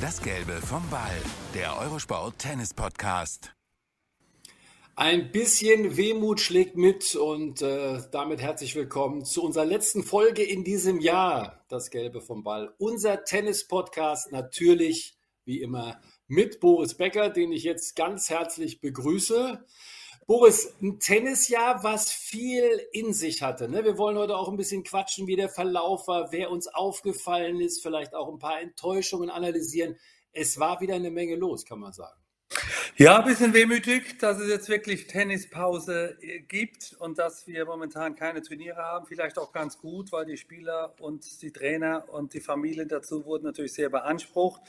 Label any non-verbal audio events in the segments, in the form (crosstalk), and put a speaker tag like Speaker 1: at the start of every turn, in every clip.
Speaker 1: Das Gelbe vom Ball. Der Eurosport Tennis Podcast.
Speaker 2: Ein bisschen Wehmut schlägt mit und äh, damit herzlich willkommen zu unserer letzten Folge in diesem Jahr. Das Gelbe vom Ball. Unser Tennis-Podcast natürlich wie immer mit Boris Becker, den ich jetzt ganz herzlich begrüße. Boris, ein Tennisjahr, was viel in sich hatte. Ne? Wir wollen heute auch ein bisschen quatschen, wie der Verlauf war, wer uns aufgefallen ist, vielleicht auch ein paar Enttäuschungen analysieren. Es war wieder eine Menge los, kann man sagen.
Speaker 3: Ja, ein bisschen wehmütig, dass es jetzt wirklich Tennispause äh, gibt und dass wir momentan keine Turniere haben. Vielleicht auch ganz gut, weil die Spieler und die Trainer und die Familien dazu wurden natürlich sehr beansprucht.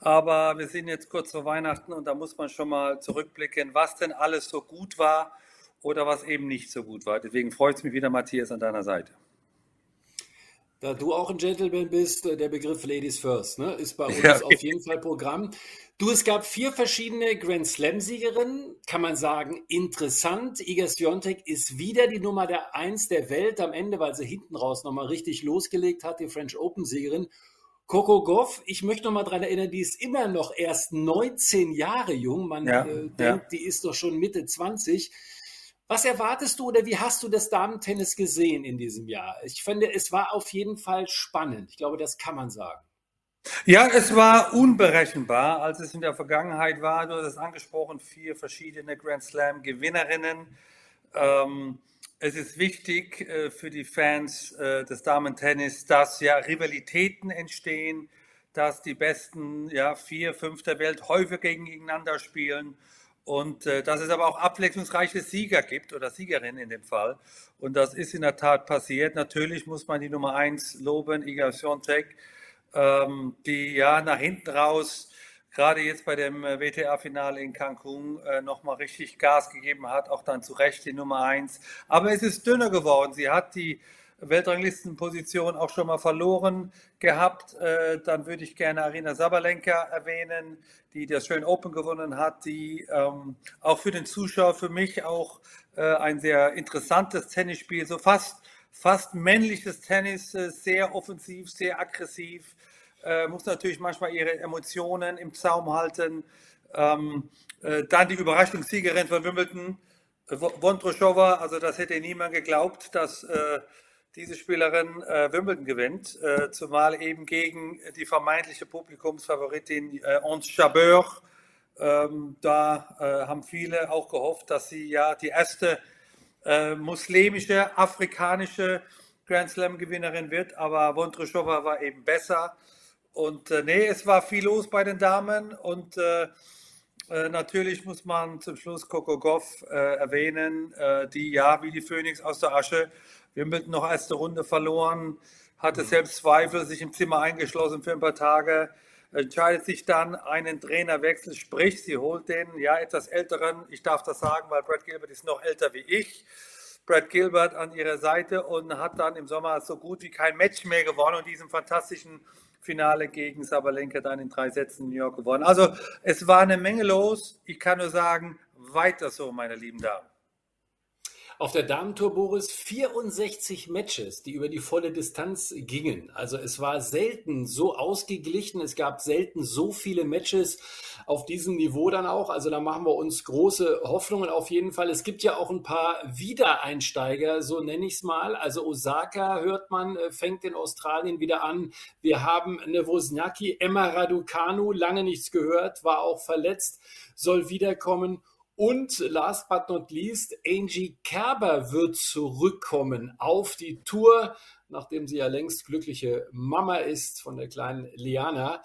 Speaker 3: Aber wir sind jetzt kurz vor Weihnachten und da muss man schon mal zurückblicken, was denn alles so gut war oder was eben nicht so gut war. Deswegen freut es mich wieder, Matthias, an deiner Seite.
Speaker 2: Da du auch ein Gentleman bist, äh, der Begriff Ladies First ne, ist bei uns ja. auf jeden Fall Programm. Du, es gab vier verschiedene Grand Slam-Siegerinnen, kann man sagen, interessant. Iga Swiatek ist wieder die Nummer der Eins der Welt am Ende, weil sie hinten raus nochmal richtig losgelegt hat, die French Open-Siegerin. Coco Goff, ich möchte noch mal daran erinnern, die ist immer noch erst 19 Jahre jung. Man ja, äh, denkt, ja. die ist doch schon Mitte 20. Was erwartest du oder wie hast du das Damen-Tennis gesehen in diesem Jahr? Ich finde, es war auf jeden Fall spannend. Ich glaube, das kann man sagen.
Speaker 3: Ja, es war unberechenbar, als es in der Vergangenheit war. Du hast es angesprochen, vier verschiedene Grand Slam-Gewinnerinnen. Ähm, es ist wichtig äh, für die Fans äh, des Damen-Tennis, dass ja Rivalitäten entstehen, dass die besten ja, vier, fünf der Welt häufig gegeneinander spielen und äh, dass es aber auch abwechslungsreiche Sieger gibt oder Siegerinnen in dem Fall. Und das ist in der Tat passiert. Natürlich muss man die Nummer eins loben, Iga Swiatek, ähm, die ja nach hinten raus gerade jetzt bei dem äh, WTA-Finale in Cancun äh, nochmal richtig Gas gegeben hat, auch dann zu Recht die Nummer eins. Aber es ist dünner geworden. Sie hat die Weltranglistenposition auch schon mal verloren gehabt. Äh, dann würde ich gerne Arina Sabalenka erwähnen, die das Schön Open gewonnen hat, die ähm, auch für den Zuschauer, für mich auch äh, ein sehr interessantes Tennisspiel, so fast, fast männliches Tennis, äh, sehr offensiv, sehr aggressiv äh, muss natürlich manchmal ihre Emotionen im Zaum halten. Ähm, äh, dann die Überraschungssiegerin von Wimbledon, äh, Vondroshova, also das hätte niemand geglaubt, dass äh, diese Spielerin äh, Wimbledon gewinnt, äh, zumal eben gegen die vermeintliche Publikumsfavoritin äh, Ons Jabeur. Ähm, da haben viele auch gehofft, dass sie ja die erste muslimische, afrikanische Grand Slam-Gewinnerin wird, aber Vondroshova war eben besser. Und äh, nee, es war viel los bei den Damen und äh, äh, natürlich muss man zum Schluss Coco Goff äh, erwähnen, äh, die ja wie die Phönix aus der Asche Wimbledon noch erste Runde verloren, hatte mhm. selbst Zweifel, sich im Zimmer eingeschlossen für ein paar Tage, entscheidet sich dann einen Trainerwechsel, sprich, sie holt den ja etwas älteren, ich darf das sagen, weil Brad Gilbert ist noch älter wie ich. Brad Gilbert an ihrer Seite und hat dann im Sommer so gut wie kein Match mehr gewonnen und diesen fantastischen Finale gegen Sabalenka dann in drei Sätzen in New York gewonnen. Also es war eine Menge los. Ich kann nur sagen, weiter so, meine lieben Damen.
Speaker 2: Auf der Damentour, Boris, 64 Matches, die über die volle Distanz gingen. Also es war selten so ausgeglichen, es gab selten so viele Matches auf diesem Niveau dann auch. Also da machen wir uns große Hoffnungen auf jeden Fall. Es gibt ja auch ein paar Wiedereinsteiger, so nenne ich es mal. Also Osaka hört man, äh, fängt in Australien wieder an. Wir haben eine Wozniacki, Emma Raducanu, lange nichts gehört, war auch verletzt, soll wiederkommen. Und last but not least, Angie Kerber wird zurückkommen auf die Tour, nachdem sie ja längst glückliche Mama ist von der kleinen Liana.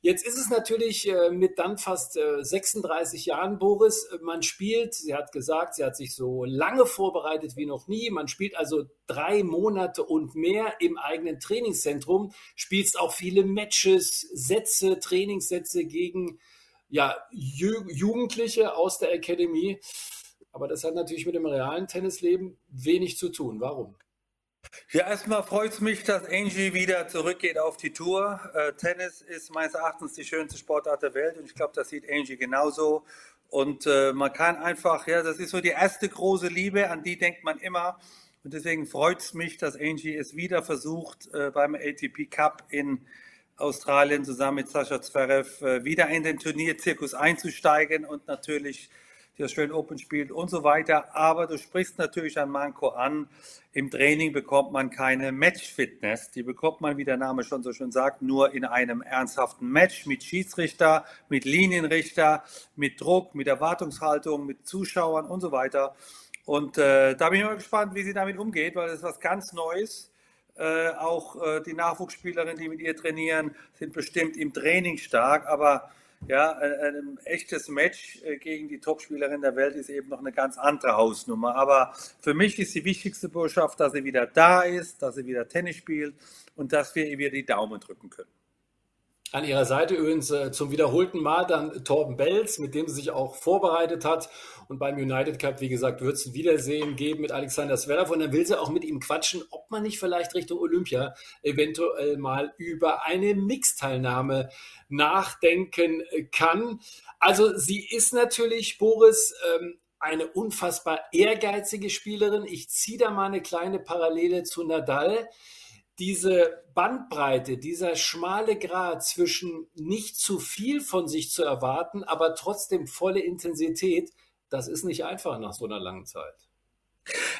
Speaker 2: Jetzt ist es natürlich äh, mit dann fast 36 äh, Jahren, Boris, man spielt, sie hat gesagt, sie hat sich so lange vorbereitet wie noch nie. Man spielt also drei Monate und mehr im eigenen Trainingszentrum, spielst auch viele Matches, Sätze, Trainingssätze gegen ja, Ju Jugendliche aus der Academy. Aber das hat natürlich mit dem realen Tennisleben wenig zu tun. Warum?
Speaker 3: Ja, erstmal freut es mich, dass Angie wieder zurückgeht auf die Tour. Äh, Tennis ist meines Erachtens die schönste Sportart der Welt und ich glaube, das sieht Angie genauso. Und äh, man kann einfach, ja, das ist so die erste große Liebe, an die denkt man immer. Und deswegen freut es mich, dass Angie es wieder versucht, äh, beim ATP Cup in Australien zusammen mit Sascha Zverev äh, wieder in den Turnierzirkus einzusteigen und natürlich die Australian Open spielt und so weiter. Aber du sprichst natürlich ein Manko an. Im Training bekommt man keine Match-Fitness. Die bekommt man, wie der Name schon so schön sagt, nur in einem ernsthaften Match mit Schiedsrichter, mit Linienrichter, mit Druck, mit Erwartungshaltung, mit Zuschauern und so weiter. Und äh, da bin ich mal gespannt, wie sie damit umgeht, weil das ist was ganz Neues. Äh, auch äh, die Nachwuchsspielerinnen, die mit ihr trainieren, sind bestimmt im Training stark, aber ja, ein, ein echtes Match äh, gegen die Topspielerin der Welt ist eben noch eine ganz andere Hausnummer. Aber für mich ist die wichtigste Botschaft, dass sie wieder da ist, dass sie wieder Tennis spielt und dass wir ihr wieder die Daumen drücken können.
Speaker 2: An ihrer Seite übrigens äh, zum wiederholten Mal dann Torben Belz, mit dem sie sich auch vorbereitet hat. Und beim United Cup, wie gesagt, wird es ein Wiedersehen geben mit Alexander Zverev. Und dann will sie auch mit ihm quatschen, ob man nicht vielleicht Richtung Olympia eventuell mal über eine Mixteilnahme nachdenken kann. Also sie ist natürlich, Boris, ähm, eine unfassbar ehrgeizige Spielerin. Ich ziehe da mal eine kleine Parallele zu Nadal diese Bandbreite, dieser schmale Grad zwischen nicht zu viel von sich zu erwarten, aber trotzdem volle Intensität, das ist nicht einfach nach so einer langen Zeit.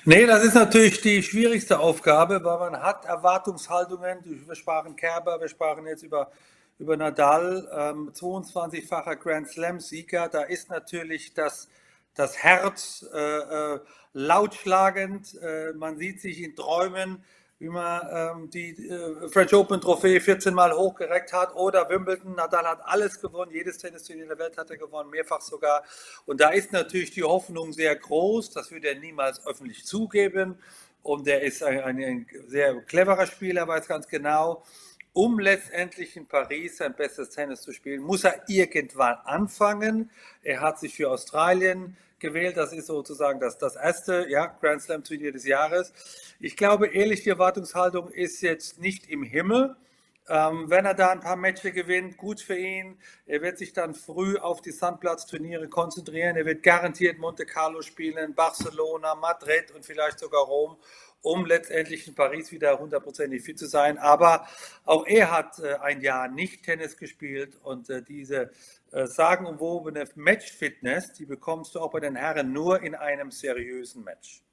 Speaker 3: Nee, das ist natürlich die schwierigste Aufgabe, weil man hat Erwartungshaltungen. Wir sprachen Kerber, wir sprachen jetzt über, über Nadal, ähm, 22-facher Grand Slam-Sieger. Da ist natürlich das, das Herz äh, äh, lautschlagend. Äh, man sieht sich in Träumen wie man ähm, die äh, French Open Trophäe 14 Mal hochgereckt hat oder Wimbledon. Nadal hat alles gewonnen, jedes Tennisturnier der Welt hat er gewonnen, mehrfach sogar. Und da ist natürlich die Hoffnung sehr groß, das würde er niemals öffentlich zugeben. Und er ist ein, ein, ein sehr cleverer Spieler, weiß ganz genau, um letztendlich in Paris sein bestes Tennis zu spielen, muss er irgendwann anfangen. Er hat sich für Australien gewählt. Das ist sozusagen das, das erste ja, Grand Slam Turnier des Jahres. Ich glaube ehrlich, die Erwartungshaltung ist jetzt nicht im Himmel. Ähm, wenn er da ein paar Matches gewinnt, gut für ihn. Er wird sich dann früh auf die Sandplatzturniere konzentrieren. Er wird garantiert Monte Carlo spielen, Barcelona, Madrid und vielleicht sogar Rom, um letztendlich in Paris wieder hundertprozentig fit zu sein. Aber auch er hat äh, ein Jahr nicht Tennis gespielt und äh, diese äh, sagenumwobene Match-Fitness, die bekommst du auch bei den Herren nur in einem seriösen Match.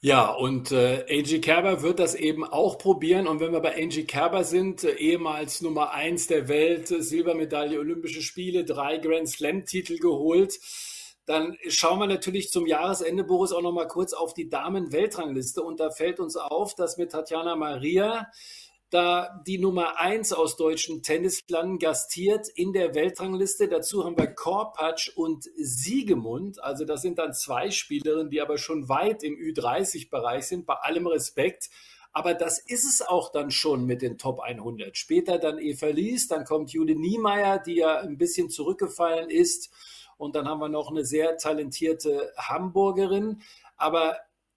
Speaker 2: Ja, und äh, Angie Kerber wird das eben auch probieren. Und wenn wir bei Angie Kerber sind, äh, ehemals Nummer eins der Welt, äh, Silbermedaille, Olympische Spiele, drei Grand Slam-Titel geholt, dann schauen wir natürlich zum Jahresende, Boris, auch noch mal kurz auf die Damen-Weltrangliste. Und da fällt uns auf, dass mit Tatjana Maria da die Nummer eins aus deutschen Tennislanden gastiert in der Weltrangliste. Dazu haben wir Korpatsch und Siegemund. Also das sind dann zwei Spielerinnen, die aber schon weit im Ü30-Bereich sind, bei allem Respekt. Aber das ist es auch dann schon mit den Top 100. Später dann Eva Lies, dann kommt Jude Niemeyer, die ja ein bisschen zurückgefallen ist. Und dann haben wir noch eine sehr talentierte Hamburgerin. Aber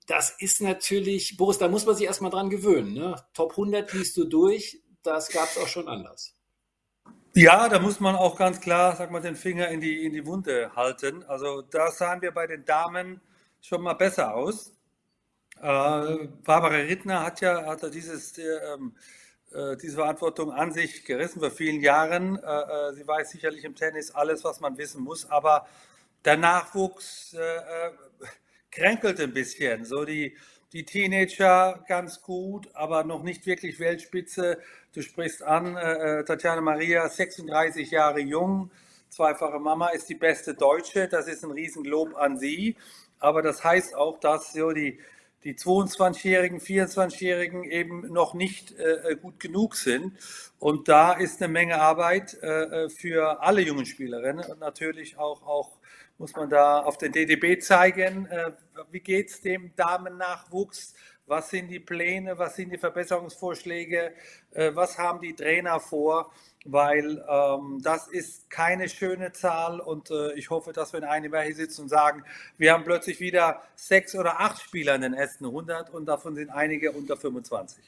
Speaker 2: das ist natürlich, Boris, da muss man sich erstmal dran gewöhnen. Ne? Top 100 liest du durch, das gab es auch schon anders.
Speaker 3: Ja, da muss man auch ganz klar, sag mal, den Finger in die, in die Wunde halten. Also da sahen wir bei den Damen schon mal besser aus. Äh, Barbara Rittner hat ja hat dieses, ähm, äh, diese Verantwortung an sich gerissen vor vielen Jahren. Äh, äh sie weiß sicherlich im Tennis alles, was man wissen muss, aber der Nachwuchs äh, äh, kränkelt ein bisschen. So die, die Teenager ganz gut, aber noch nicht wirklich Weltspitze. Du sprichst an, äh, äh Tatjana Maria, 36 Jahre jung, zweifache Mama, ist die beste Deutsche. Das ist ein Riesenlob an sie. Aber das heißt auch, dass so die, die 22-Jährigen, 24-Jährigen eben noch nicht äh, äh, gut genug sind. Und da ist eine Menge Arbeit äh, äh für alle jungen Spielerinnen und natürlich auch, auch muss man da auf den DDB zeigen, äh, wie geht es dem Damennachwuchs, was sind die Pläne, was sind die Verbesserungsvorschläge, äh, was haben die Trainer vor, weil ähm, das ist keine schöne Zahl und äh, ich hoffe, dass wir in einem Jahr hier sitzen und sagen, wir haben plötzlich wieder sechs oder acht Spieler in den ersten 100 und davon sind einige unter 25.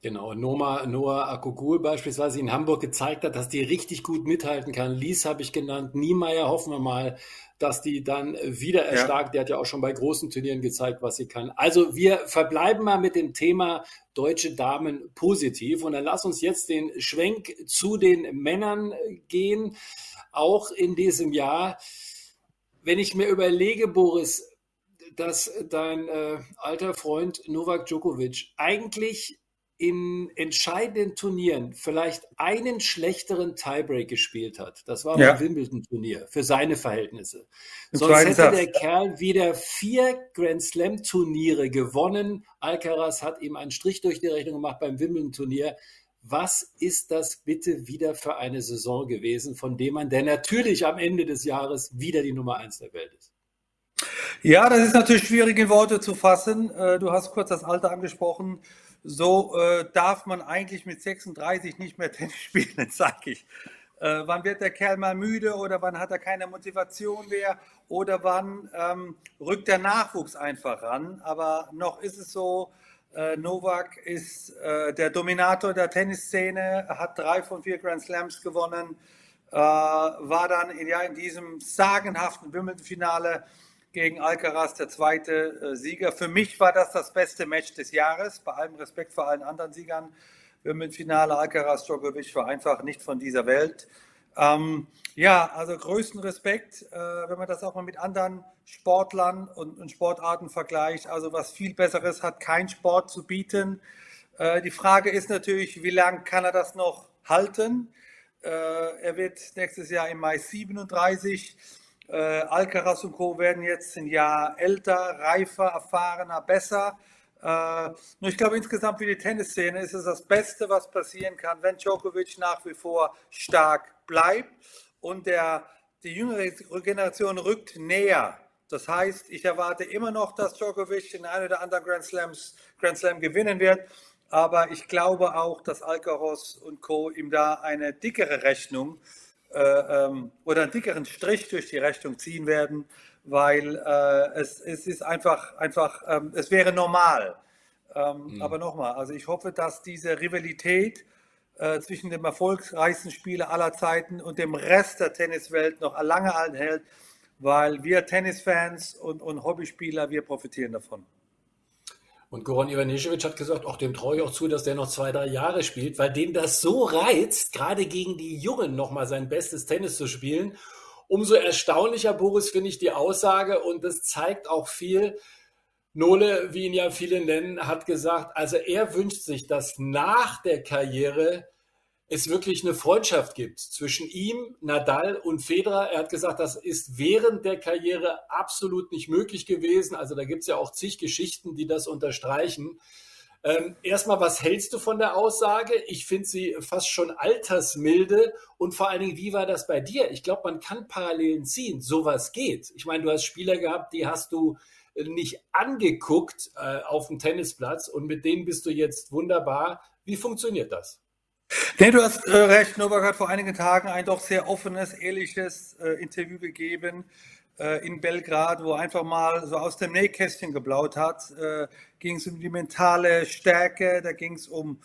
Speaker 2: Genau, Noma, Noah Akogul beispielsweise in Hamburg gezeigt hat, dass die richtig gut mithalten kann. Lies habe ich genannt, Niemeyer hoffen wir mal, dass die dann wieder erstarkt. Ja. Der hat ja auch schon bei großen Turnieren gezeigt, was sie kann. Also wir verbleiben mal mit dem Thema deutsche Damen positiv und dann lass uns jetzt den Schwenk zu den Männern gehen, auch in diesem Jahr. Wenn ich mir überlege, Boris, dass dein äh, alter Freund Novak Djokovic eigentlich in entscheidenden Turnieren vielleicht einen schlechteren Tiebreak gespielt hat. Das war ja. beim Wimbledon-Turnier für seine Verhältnisse. Im Sonst hätte Satz. der Kerl wieder vier Grand Slam-Turniere gewonnen. Alcaraz hat ihm einen Strich durch die Rechnung gemacht beim Wimbledon-Turnier. Was ist das bitte wieder für eine Saison gewesen, von dem man, der natürlich am Ende des Jahres wieder die Nummer eins der Welt ist?
Speaker 3: Ja, das ist natürlich schwierig in Worte zu fassen. Äh, du hast kurz das Alter angesprochen so äh, darf man eigentlich mit 36 nicht mehr (laughs) Tennis spielen, sage ich. Äh, wann wird der Kerl mal müde oder wann hat er keine Motivation mehr oder wann ähm, rückt der Nachwuchs einfach ran. Aber noch ist es so, äh, Novak ist äh, der Dominator der Tennisszene, hat drei von vier Grand Slams gewonnen, äh, war dann in, ja, in diesem sagenhaften Wimbledon-Finale gegen Alcaraz, der zweite äh, Sieger. Für mich war das das beste Match des Jahres, bei allem Respekt vor allen anderen Siegern. Im Finale Alcaraz Djokovic war einfach nicht von dieser Welt. Ähm, ja, also größten Respekt, äh, wenn man das auch mal mit anderen Sportlern und, und, Sportarten vergleicht. Also was viel Besseres hat kein Sport zu bieten. Äh, die Frage ist natürlich, wie lange kann er das noch halten? Äh, er wird nächstes Jahr im Mai 37. Äh, Alcaraz und Co. werden jetzt ein Jahr älter, reifer, erfahrener, besser. Äh, nur ich glaube, insgesamt für die Tennisszene ist es das Beste, was passieren kann, wenn Djokovic nach wie vor stark bleibt und der, die jüngere Generation rückt näher. Das heißt, ich erwarte immer noch, dass Djokovic den einen oder anderen Grand, Slams, Grand Slam gewinnen wird. Aber ich glaube auch, dass Alcaraz und Co. ihm da eine dickere Rechnung äh, ähm, oder einen dickeren Strich durch die Rechnung ziehen werden, weil äh, es, es ist einfach, einfach ähm, es wäre normal. Ähm, mhm. Aber nochmal, also ich hoffe, dass diese Rivalität äh, zwischen dem erfolgreichsten Spieler aller Zeiten und dem Rest der Tenniswelt noch lange anhält, weil wir Tennisfans und, und Hobbyspieler, wir profitieren davon.
Speaker 2: Und Goran Ivanisevic hat gesagt, auch dem traue ich auch zu, dass der noch zwei, drei Jahre spielt, weil den das so reizt, gerade gegen die Jungen nochmal sein bestes Tennis zu spielen. Umso erstaunlicher, Boris, finde ich die Aussage und das zeigt auch viel. Nole, wie ihn ja viele nennen, hat gesagt, also er wünscht sich, dass nach der Karriere es wirklich eine Freundschaft gibt zwischen ihm, Nadal und Federer. Er hat gesagt, das ist während der Karriere absolut nicht möglich gewesen. Also da gibt es ja auch zig Geschichten, die das unterstreichen. Ähm, erstmal, was hältst du von der Aussage? Ich finde sie fast schon altersmilde und vor allen Dingen, wie war das bei dir? Ich glaube, man kann Parallelen ziehen. Sowas geht. Ich meine, du hast Spieler gehabt, die hast du nicht angeguckt äh, auf dem Tennisplatz und mit denen bist du jetzt wunderbar. Wie funktioniert das? (laughs)
Speaker 3: Nee, du hast äh, recht. Novak hat vor einigen Tagen ein doch sehr offenes, ehrliches äh, Interview gegeben äh, in Belgrad, wo er einfach mal so aus dem Nähkästchen geblaut hat. Äh, ging es um die mentale Stärke, da ging es um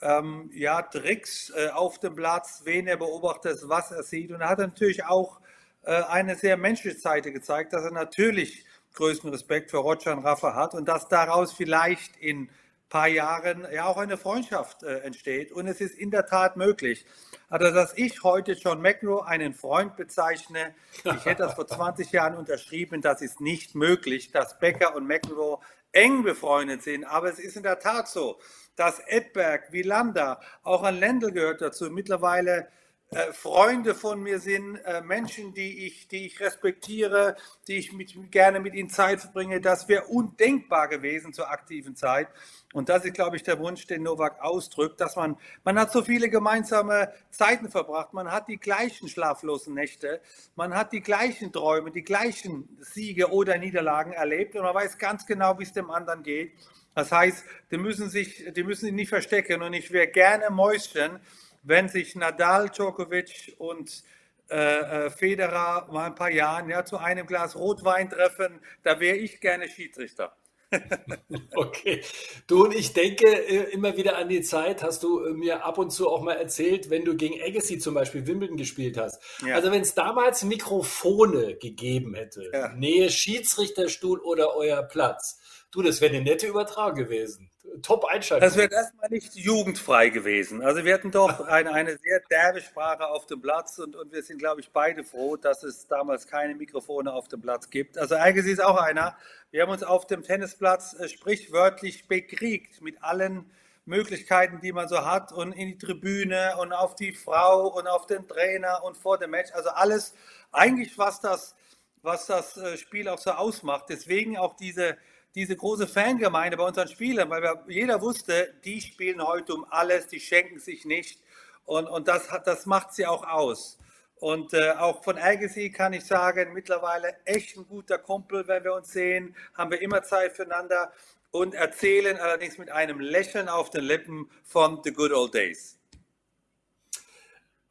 Speaker 3: ähm, ja, Tricks äh, auf dem Platz, wen er beobachtet, was er sieht. Und er hat natürlich auch äh, eine sehr menschliche Seite gezeigt, dass er natürlich größten Respekt für Roger und Rafa hat und dass daraus vielleicht in paar Jahren ja auch eine Freundschaft äh, entsteht. Und es ist in der Tat möglich. Also, dass ich heute John McEnroe einen Freund bezeichne, ich hätte das vor (laughs) 20 Jahren unterschrieben, das ist nicht möglich, dass Becker und McEnroe eng befreundet sind. Aber es ist in der Tat so, dass Edberg, Wielander, auch ein Lendl gehört dazu, mittlerweile äh, Freunde von mir sind, äh, Menschen, die ich, die ich respektiere, die ich mit, gerne mit ihnen Zeit verbringe. Das wäre undenkbar gewesen zur aktiven Zeit. Und das ist, glaube ich, der Wunsch, den Novak ausdrückt, dass man, man hat so viele gemeinsame Zeiten verbracht, man hat die gleichen schlaflosen Nächte, man hat die gleichen Träume, die gleichen Siege oder Niederlagen erlebt und man weiß ganz genau, wie es dem anderen geht. Das heißt, die müssen sich, die müssen sich nicht verstecken und ich wäre gerne Mäuschen, wenn sich Nadal, Djokovic und äh, äh, Federer mal ein paar Jahren ja, zu einem Glas Rotwein treffen, da wäre ich gerne Schiedsrichter. (laughs)
Speaker 2: okay. Du und ich denke äh, immer wieder an die Zeit, hast du äh, mir ab und zu auch mal erzählt, wenn du gegen Agassi zum Beispiel Wimbledon gespielt hast. Ja. Also wenn es damals Mikrofone gegeben hätte, ja. Nähe Schiedsrichterstuhl oder euer Platz, du, das wäre eine nette Übertragung gewesen. Top-Einschaltung.
Speaker 3: Das wäre erstmal nicht jugendfrei gewesen. Also wir hatten doch eine, eine sehr derbe Sprache auf dem Platz und, und wir sind, glaube ich, beide froh, dass es damals keine Mikrofone auf dem Platz gibt. Also eigentlich ist auch einer. Wir haben uns auf dem Tennisplatz äh, sprichwörtlich bekriegt mit allen Möglichkeiten, die man so hat und in die Tribüne und auf die Frau und auf den Trainer und vor dem Match. Also alles eigentlich, was das, was das äh, Spiel auch so ausmacht. Deswegen auch diese diese große Fangemeinde bei unseren Spielern, weil wir, jeder wusste, die spielen heute um alles, die schenken sich nicht. Und, und das, hat, das macht sie auch aus. Und äh, auch von Agassi kann ich sagen, mittlerweile echt ein guter Kumpel, wenn wir uns sehen, haben wir immer Zeit füreinander und erzählen allerdings mit einem Lächeln auf den Lippen von The Good Old Days.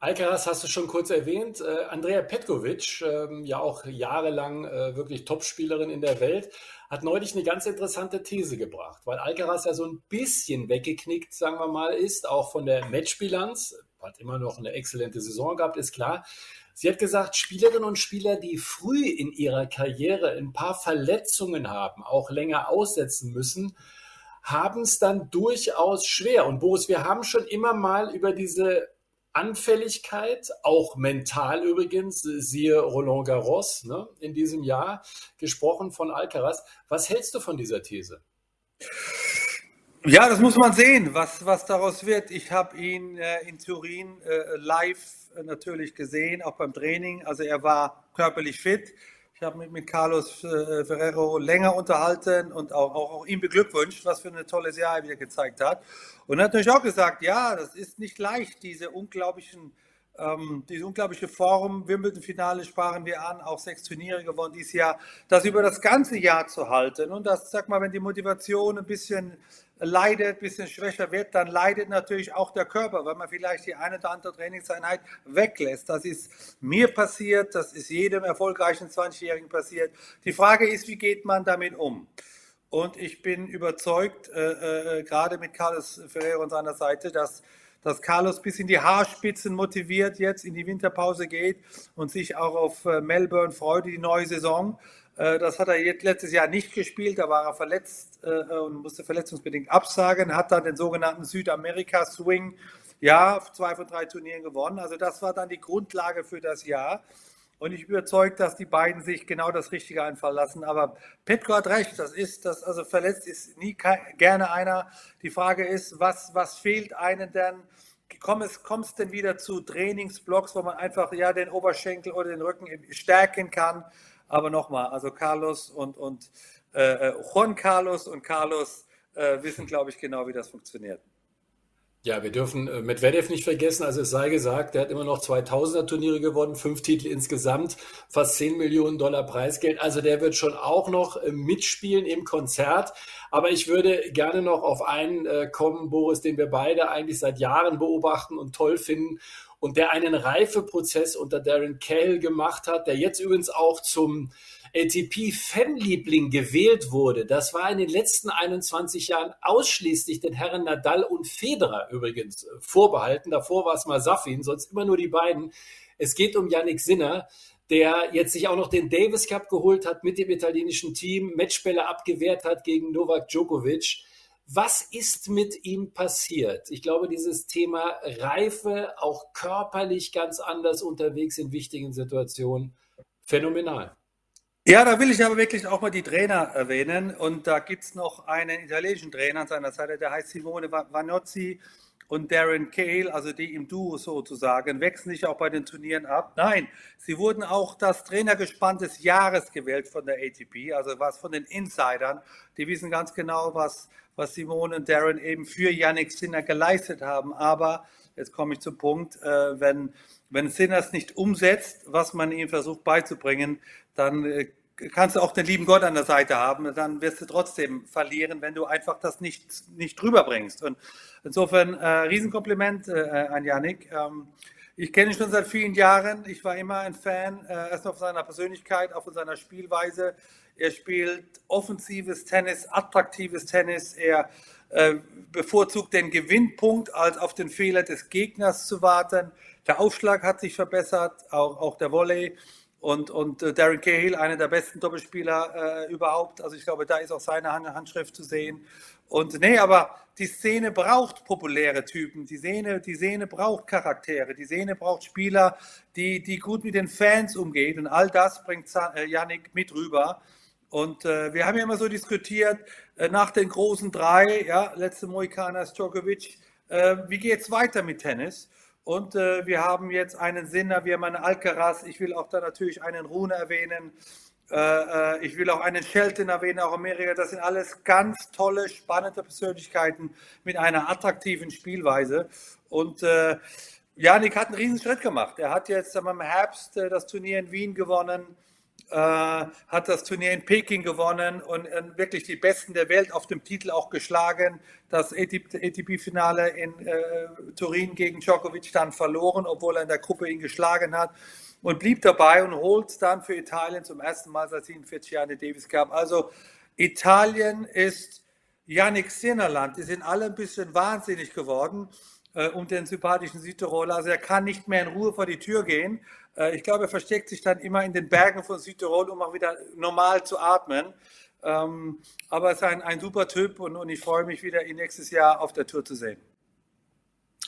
Speaker 2: Alcaraz hast du schon kurz erwähnt. Äh, Andrea Petkovic, ähm, ja auch jahrelang äh, wirklich Topspielerin in der Welt, hat neulich eine ganz interessante These gebracht, weil Alcaraz ja so ein bisschen weggeknickt, sagen wir mal, ist, auch von der Matchbilanz. Hat immer noch eine exzellente Saison gehabt, ist klar. Sie hat gesagt, Spielerinnen und Spieler, die früh in ihrer Karriere ein paar Verletzungen haben, auch länger aussetzen müssen, haben es dann durchaus schwer. Und Boris, wir haben schon immer mal über diese Anfälligkeit, auch mental übrigens, siehe Roland Garros ne, in diesem Jahr, gesprochen von Alcaraz. Was hältst du von dieser These?
Speaker 3: Ja, das muss man sehen, was, was daraus wird. Ich habe ihn äh, in Turin äh, live äh, natürlich gesehen, auch beim Training. Also er war körperlich fit. Ich habe mich mit Carlos äh, Ferrero länger unterhalten und auch, auch, auch ihm beglückwünscht, was für ein tolles Jahr er wieder gezeigt hat. Und er hat natürlich auch gesagt, ja, das ist nicht leicht, diese unglaublichen ähm, diese unglaubliche Form, Wimbledon-Finale sparen wir an, auch sechs Turniere gewonnen dieses Jahr, das über das ganze Jahr zu halten. Und das, sag mal, wenn die Motivation ein bisschen leidet, ein bisschen schwächer wird, dann leidet natürlich auch der Körper, weil man vielleicht die eine oder andere Trainingseinheit weglässt. Das ist mir passiert, das ist jedem erfolgreichen 20-Jährigen passiert. Die Frage ist, wie geht man damit um? Und ich bin überzeugt, äh, äh, gerade mit Carlos Ferreira an seiner Seite, dass, dass Carlos bis in die Haarspitzen motiviert jetzt in die Winterpause geht und sich auch auf äh, Melbourne freut, die neue Saison. Äh, das hat er letztes Jahr nicht gespielt, da war er verletzt äh, und musste verletzungsbedingt absagen, hat dann den sogenannten Südamerika-Swing, ja, zwei von drei Turnieren gewonnen. Also das war dann die Grundlage für das Jahr. Und ich bin überzeugt, dass die beiden sich genau das Richtige einfallen lassen. Aber Petko hat recht, das ist, das, also verletzt ist nie gerne einer. Die Frage ist, was, was fehlt einem denn? Kommt es, kommt es denn wieder zu Trainingsblocks, wo man einfach ja den Oberschenkel oder den Rücken stärken kann? Aber nochmal, also Carlos und, und äh, äh, Juan Carlos und Carlos äh, wissen, glaube ich, genau, wie das funktioniert.
Speaker 2: Ja, wir dürfen äh, Medvedev nicht vergessen. Also es sei gesagt, der hat immer noch 2000er Turniere gewonnen, fünf Titel insgesamt, fast 10 Millionen Dollar Preisgeld. Also der wird schon auch noch äh, mitspielen im Konzert. Aber ich würde gerne noch auf einen kommen, Boris, den wir beide eigentlich seit Jahren beobachten und toll finden und der einen Reifeprozess unter Darren Cahill gemacht hat, der jetzt übrigens auch zum ATP-Fanliebling gewählt wurde, das war in den letzten 21 Jahren ausschließlich den Herren Nadal und Federer übrigens äh, vorbehalten. Davor war es mal Safin, sonst immer nur die beiden. Es geht um Yannick Sinner, der jetzt sich auch noch den Davis Cup geholt hat mit dem italienischen Team, Matchbälle abgewehrt hat gegen Novak Djokovic. Was ist mit ihm passiert? Ich glaube, dieses Thema Reife, auch körperlich ganz anders unterwegs in wichtigen Situationen, phänomenal.
Speaker 3: Ja, da will ich aber wirklich auch mal die Trainer erwähnen. Und da gibt es noch einen italienischen Trainer an seiner Seite, der heißt Simone Vanozzi und Darren Cale, also die im Duo sozusagen, wechseln sich auch bei den Turnieren ab. Nein, sie wurden auch das Trainergespann des Jahres gewählt von der ATP, also was von den Insidern. Die wissen ganz genau, was, was Simone und Darren eben für Yannick Sinner geleistet haben. Aber jetzt komme ich zum Punkt, äh, wenn, wenn Sinner es nicht umsetzt, was man ihm versucht beizubringen, dann äh, kannst du auch den lieben Gott an der Seite haben, dann wirst du trotzdem verlieren, wenn du einfach das nicht, nicht drüber bringst. Und insofern äh, Riesenkompliment äh, an Yannick. Ähm, ich kenne ihn schon seit vielen Jahren. Ich war immer ein Fan, äh, erst auf seiner Persönlichkeit, auch von seiner Spielweise. Er spielt offensives Tennis, attraktives Tennis. Er äh, bevorzugt den Gewinnpunkt, als auf den Fehler des Gegners zu warten. Der Aufschlag hat sich verbessert, auch, auch der Volley. Und, und äh, Darren Cahill, einer der besten Doppelspieler äh, überhaupt. Also ich glaube, da ist auch seine Hand, Handschrift zu sehen. Und nee, aber die Szene braucht populäre Typen. Die Szene, die Szene braucht Charaktere. Die Szene braucht Spieler, die, die gut mit den Fans umgehen. Und all das bringt äh, Yannick mit rüber. Und äh, wir haben ja immer so diskutiert, äh, nach den großen drei, ja, letzte Mohikaner Djokovic, äh, wie geht es weiter mit Tennis? Und äh, wir haben jetzt einen Sinner, wir haben einen Alcaraz, ich will auch da natürlich einen Rune erwähnen, äh, äh, ich will auch einen Shelton erwähnen, auch Amerika, das sind alles ganz tolle, spannende Persönlichkeiten mit einer attraktiven Spielweise. Und äh, Janik hat einen riesen Schritt gemacht. Er hat jetzt im Herbst das Turnier in Wien gewonnen äh, hat das Turnier in Peking gewonnen und äh, wirklich die Besten der Welt auf dem Titel auch geschlagen. Das ATP-Finale in äh, Turin gegen Djokovic dann verloren, obwohl er in der Gruppe ihn geschlagen hat und blieb dabei und holt dann für Italien zum ersten Mal seit 47 Jahren den Davis Cup. Also Italien ist Yannick Sinnerland. Die sind alle ein bisschen wahnsinnig geworden äh, um den sympathischen Südtiroler. Also er kann nicht mehr in Ruhe vor die Tür gehen. Äh, ich glaube, er versteckt sich dann immer in den Bergen von Südtirol, um auch wieder normal zu atmen. Ähm, aber er ist ein, ein super Typ und, und ich freue mich wieder, ihn nächstes Jahr auf der Tour zu sehen.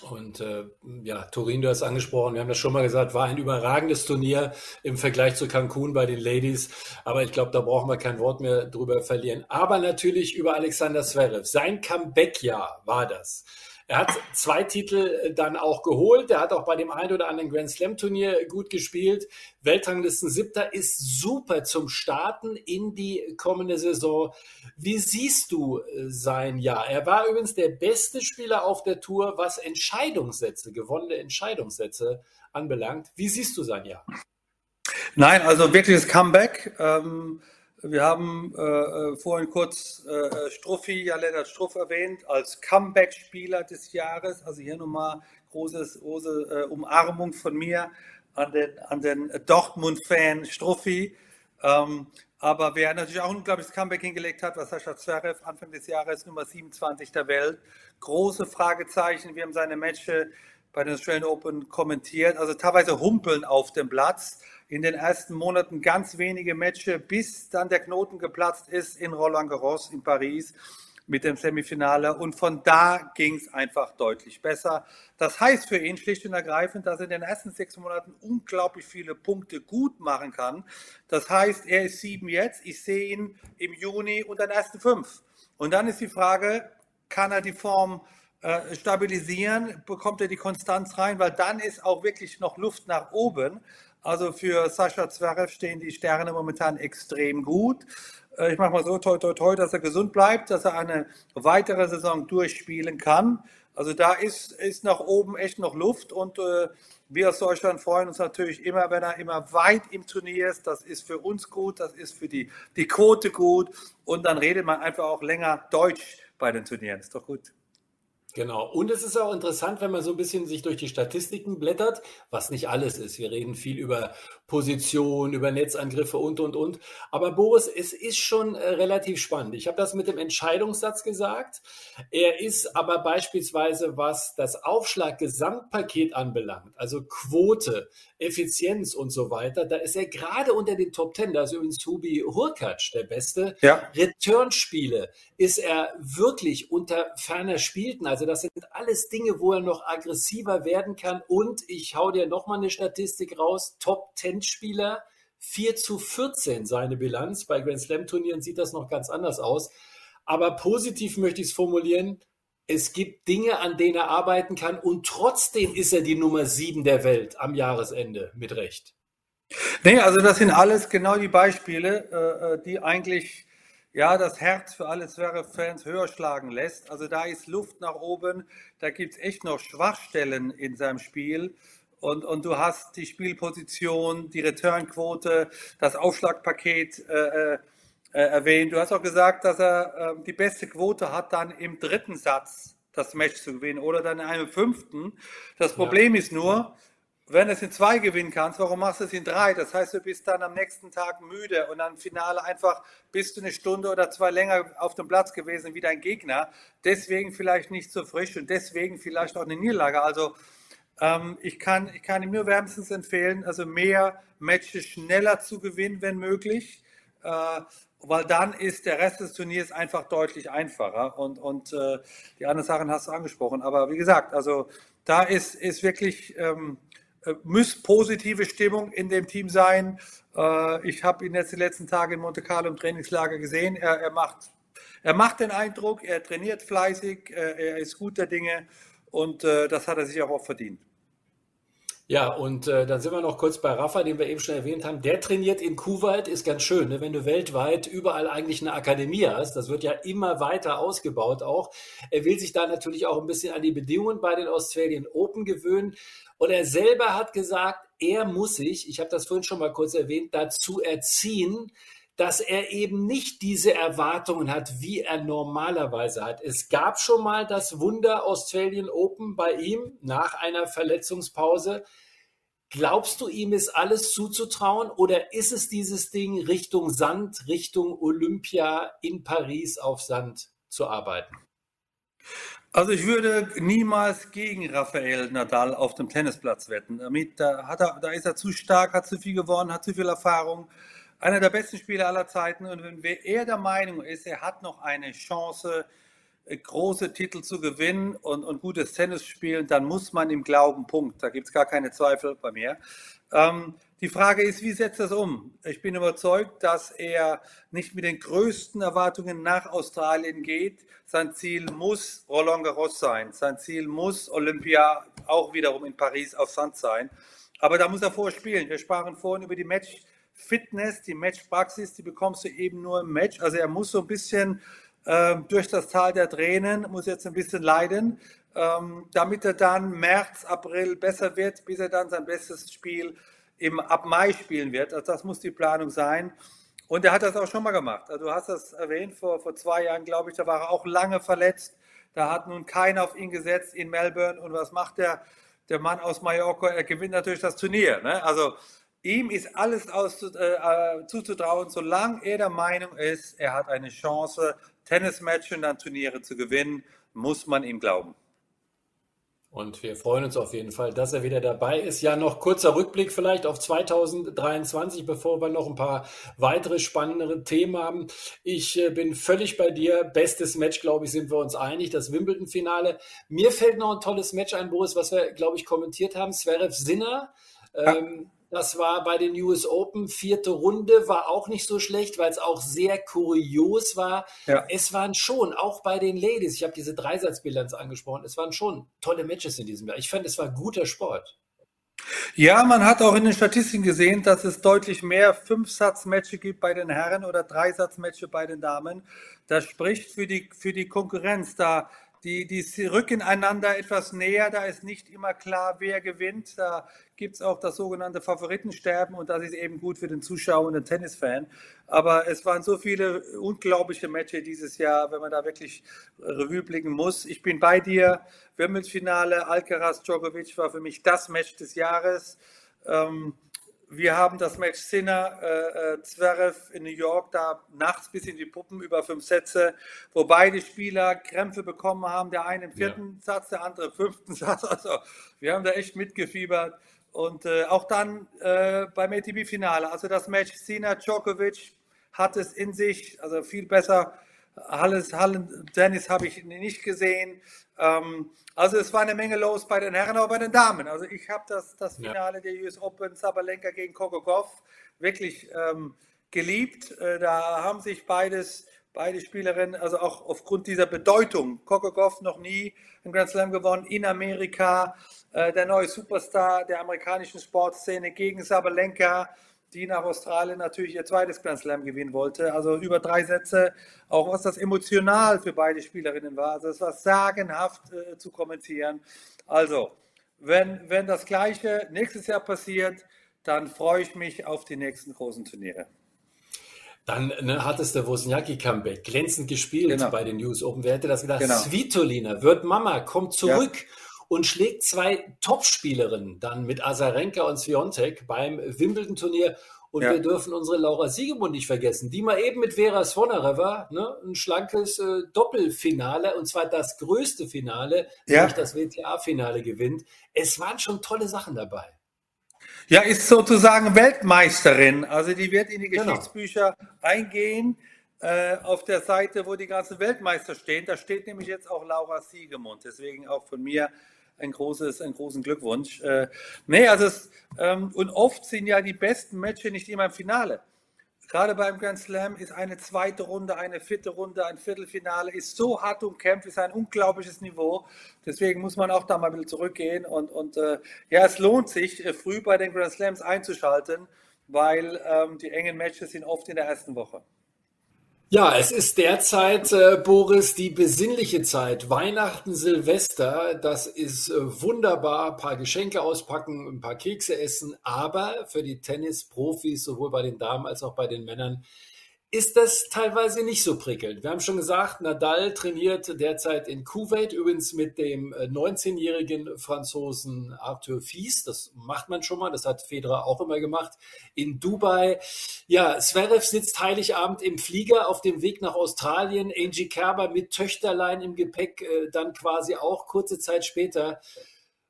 Speaker 2: Und äh, ja, Turin, du hast angesprochen, wir haben das schon mal gesagt, war ein überragendes Turnier im Vergleich zu Cancun bei den Ladies. Aber ich glaube, da brauchen wir kein Wort mehr drüber verlieren. Aber natürlich über Alexander Zverev. Sein Comeback-Jahr war das. Er hat zwei Titel äh, dann auch geholt. Er hat auch bei dem einen oder anderen Grand Slam Turnier gut gespielt. Weltranglisten siebter ist super zum Starten in die kommende Saison. Wie siehst du äh, sein Jahr? Er war übrigens der beste Spieler auf der Tour, was Entscheidungssätze, gewonnene Entscheidungssätze anbelangt. Wie siehst du sein Jahr?
Speaker 3: Nein, also wirkliches Comeback. Ähm wir haben äh, äh, vorhin kurz äh, äh Struffi, ja Lennart Struff erwähnt, als Comeback-Spieler des Jahres. Also hier nochmal großes, große äh, Umarmung von mir an den, an den Dortmund-Fan Struffi. Ähm, aber wer natürlich auch ein unglaubliches Comeback hingelegt hat, war Sascha Zverev, Anfang des Jahres Nummer 27 der Welt. Große Fragezeichen. Wir haben seine Matches bei den Australian Open kommentiert. Also teilweise humpeln auf dem Platz in den ersten Monaten ganz wenige Matches, bis dann der Knoten geplatzt ist in Roland Garros in Paris mit dem Semifinale. Und von da ging es einfach deutlich besser. Das heißt für ihn schlicht und ergreifend, dass er in den ersten sechs Monaten unglaublich viele Punkte gut machen kann. Das heißt, er ist sieben jetzt. Ich sehe ihn im Juni unter den ersten fünf. Und dann ist die Frage, kann er die Form äh, stabilisieren? Bekommt er die Konstanz rein? Weil dann ist auch wirklich noch Luft nach oben. Also für Sascha Zverev stehen die Sterne momentan extrem gut. Äh, ich mache mal so toi toi toi, dass er gesund bleibt, dass er eine weitere Saison durchspielen kann. Also da ist, ist nach oben echt noch Luft und äh, wir aus Deutschland freuen uns natürlich immer, wenn er immer weit im Turnier ist. Das ist für uns gut, das ist für die, die Quote gut und dann redet man einfach auch länger Deutsch bei den Turnieren. Ist doch gut.
Speaker 2: Genau. Und es ist auch interessant, wenn man so ein bisschen sich durch die Statistiken blättert, was nicht alles ist. Wir reden viel über Position, über Netzangriffe und, und, und. Aber Boris, es ist schon äh, relativ spannend. Ich habe das mit dem Entscheidungssatz gesagt. Er ist aber beispielsweise, was das Aufschlag-Gesamtpaket anbelangt, also Quote, Effizienz und so weiter, da ist er gerade unter den Top Ten. Da ist übrigens Tobi Hurkacz der Beste. Ja. Returnspiele ist er wirklich unter ferner Spielten. Also das sind alles Dinge, wo er noch aggressiver werden kann. Und ich hau dir nochmal eine Statistik raus. Top Ten Spieler. 4 zu 14 seine Bilanz. Bei Grand Slam Turnieren sieht das noch ganz anders aus. Aber positiv möchte ich es formulieren es gibt Dinge, an denen er arbeiten kann und trotzdem ist er die Nummer sieben der Welt am Jahresende mit Recht.
Speaker 3: Nee, also das sind alles genau die Beispiele, äh, äh, die eigentlich ja das Herz für alle Zverev-Fans höher schlagen lässt. Also da ist Luft nach oben, da gibt es echt noch Schwachstellen in seinem Spiel. Und, und du hast die Spielposition, die Returnquote, das Aufschlagpaket äh, äh äh, erwähnt. Du hast auch gesagt, dass er äh, die beste Quote hat, dann im dritten Satz das Match zu gewinnen oder dann in einem fünften. Das Problem ja. ist nur, wenn du es in zwei gewinnen kannst, warum machst du es in drei? Das heißt, du bist dann am nächsten Tag müde und im Finale einfach bist du eine Stunde oder zwei länger auf dem Platz gewesen wie dein Gegner. Deswegen vielleicht nicht so frisch und deswegen vielleicht auch eine Niederlage. Also ähm, ich, kann, ich kann ihm nur wärmstens empfehlen, also mehr Matches schneller zu gewinnen, wenn möglich. Äh, weil dann ist der Rest des Turniers einfach deutlich einfacher und, und äh, die anderen Sachen hast du angesprochen. Aber wie gesagt, also da ist, ist wirklich ähm, äh, muss positive Stimmung in dem Team sein. Äh, ich habe ihn jetzt die letzten Tage in Monte Carlo im Trainingslager gesehen. Er, er, macht, er macht den Eindruck, er trainiert fleißig, er ist guter Dinge und äh, das hat er sich auch verdient.
Speaker 2: Ja, und äh, dann sind wir noch kurz bei Rafa, den wir eben schon erwähnt haben. Der trainiert in Kuwait, ist ganz schön, ne? wenn du weltweit überall eigentlich eine Akademie hast. Das wird ja immer weiter ausgebaut auch. Er will sich da natürlich auch ein bisschen an die Bedingungen bei den Australian Open gewöhnen. Und er selber hat gesagt, er muss sich, ich habe das vorhin schon mal kurz erwähnt, dazu erziehen, dass er eben nicht diese Erwartungen hat, wie er normalerweise hat. Es gab schon mal das Wunder Australian Open bei ihm nach einer Verletzungspause. Glaubst du, ihm ist alles zuzutrauen oder ist es dieses Ding Richtung Sand, Richtung Olympia in Paris auf Sand zu arbeiten?
Speaker 3: Also ich würde niemals gegen Rafael Nadal auf dem Tennisplatz wetten. Damit, da, er, da ist er zu stark, hat zu viel gewonnen, hat zu viel Erfahrung. Einer der besten Spieler aller Zeiten. Und wenn er der Meinung ist, er hat noch eine Chance, äh, große Titel zu gewinnen und, und gutes Tennis spielen, dann muss man ihm glauben. Punkt. Da gibt es gar keine Zweifel bei mir. Ähm, die Frage ist, wie setzt das um? Ich bin überzeugt, dass er nicht mit den größten Erwartungen nach Australien geht. Sein Ziel muss Roland Garros sein. Sein Ziel muss Olympia auch wiederum in Paris auf Sand sein. Aber da muss er vorspielen. Wir sprachen vorhin über die Match-Fitness, die Match-Praxis, die bekommst du eben nur im Match. Also er muss so ein bisschen äh, durch das Tal der Tränen, muss jetzt ein bisschen leiden, ähm, damit er dann März, April besser wird, bis er dann sein bestes Spiel im, ab Mai spielen wird. Also das muss die Planung sein. Und er hat das auch schon mal gemacht. Also du hast das erwähnt, vor, vor zwei Jahren, glaube ich, da war er auch lange verletzt. Da hat nun keiner auf ihn gesetzt in Melbourne. Und was macht der, der Mann aus Mallorca? Er gewinnt natürlich das Turnier. Ne? Also ihm ist alles aus, äh, äh, zuzutrauen, solange er der Meinung ist, er hat eine Chance, Tennismatches und dann Turniere zu gewinnen, muss man ihm glauben.
Speaker 2: Und wir freuen uns auf jeden Fall, dass er wieder dabei ist. Ja, noch kurzer Rückblick vielleicht auf 2023, bevor wir noch ein paar weitere spannendere Themen haben. Ich äh, bin völlig bei dir. Bestes Match, glaube ich, sind wir uns einig. Das Wimbledon-Finale. Mir fällt noch ein tolles Match ein, Boris, was wir, glaube ich, kommentiert haben. Zverev Sinner. Ja. Das war bei den US Open. Vierte Runde war auch nicht so schlecht, weil es auch sehr kurios war. Ja. Es waren schon, auch bei den Ladies, ich habe diese Dreisatzbilanz angesprochen, es waren schon tolle Matches in diesem Jahr. Ich fand, es war guter Sport.
Speaker 3: Ja, man hat auch in den Statistiken gesehen, dass es deutlich mehr Fünf-Satz-Matches gibt bei den Herren oder Dreisatz-Matches bei den Damen. Das spricht für die, für die Konkurrenz. Da die, die rücken einander etwas näher, da ist nicht immer klar, wer gewinnt. Da gibt es auch das sogenannte Favoritensterben und das ist eben gut für den Zuschauer und den Tennisfan. Aber es waren so viele unglaubliche Matches dieses Jahr, wenn man da wirklich Revue blicken muss. Ich bin bei dir. Wimbledon-Finale, Alcaraz, Djokovic war für mich das Match des Jahres. Ähm, wir haben das Match Sinner äh, äh, Zverev in New York, da nachts bis in die Puppen über fünf Sätze, wo beide Spieler Krämpfe bekommen haben. Der eine im vierten ja. Satz, der andere im fünften (laughs) Satz. Also wir haben da echt mitgefiebert. Und äh, auch dann äh, beim ATP-Finale, also das Match Sinner Djokovic hat es in sich, also viel besser. Alles, Hallen, Dennis habe ich nicht gesehen. Ähm, also es war eine Menge los bei den Herren, aber bei den Damen. Also ich habe das, das Finale ja. der US Open Sabalenka gegen Kokokov wirklich ähm, geliebt. Äh, da haben sich beides, beide Spielerinnen, also auch aufgrund dieser Bedeutung, Kokokov noch nie einen Grand Slam gewonnen in Amerika, äh, der neue Superstar der amerikanischen Sportszene gegen Sabalenka die nach Australien natürlich ihr zweites Grand Slam gewinnen wollte. Also über drei Sätze, auch was das emotional für beide Spielerinnen war. Also es war sagenhaft äh, zu kommentieren. Also, wenn, wenn das Gleiche nächstes Jahr passiert, dann freue ich mich auf die nächsten großen Turniere.
Speaker 2: Dann ne, hattest du Wozniacki Comeback, glänzend gespielt genau. bei den News Open. Wer hätte das gedacht? Genau. Svitolina wird Mama, kommt zurück. Ja und schlägt zwei Topspielerinnen dann mit Azarenka und Sviontek beim Wimbledon-Turnier. Und ja. wir dürfen unsere Laura Siegemund nicht vergessen, die mal eben mit Vera Svonareva ne, ein schlankes äh, Doppelfinale, und zwar das größte Finale, ja. nämlich das WTA-Finale gewinnt. Es waren schon tolle Sachen dabei.
Speaker 3: Ja, ist sozusagen Weltmeisterin. Also die wird in die genau. Geschichtsbücher eingehen. Äh, auf der Seite, wo die ganzen Weltmeister stehen, da steht nämlich jetzt auch Laura Siegemund. Deswegen auch von mir ein großes, einen großen Glückwunsch. Äh, nee, also es, ähm, und oft sind ja die besten Matches nicht immer im Finale. Gerade beim Grand Slam ist eine zweite Runde, eine vierte Runde, ein Viertelfinale, ist so hart umkämpft, ist ein unglaubliches Niveau. Deswegen muss man auch da mal ein bisschen zurückgehen. Und, und äh, ja, es lohnt sich, äh, früh bei den Grand Slams einzuschalten, weil ähm, die engen Matches sind oft in der ersten Woche.
Speaker 2: Ja, es ist derzeit, äh, Boris, die besinnliche Zeit. Weihnachten, Silvester, das ist äh, wunderbar. Ein paar Geschenke auspacken, ein paar Kekse essen. Aber für die Tennisprofis, sowohl bei den Damen als auch bei den Männern, ist das teilweise nicht so prickelnd. Wir haben schon gesagt, Nadal trainiert derzeit in Kuwait, übrigens mit dem 19-jährigen äh, Franzosen Arthur Fies. Das macht man schon mal, das hat Federer auch immer gemacht. In Dubai. Ja, Zverev sitzt Heiligabend im Flieger auf dem Weg nach Australien. Angie Kerber mit Töchterlein im Gepäck, äh, dann quasi auch kurze Zeit später.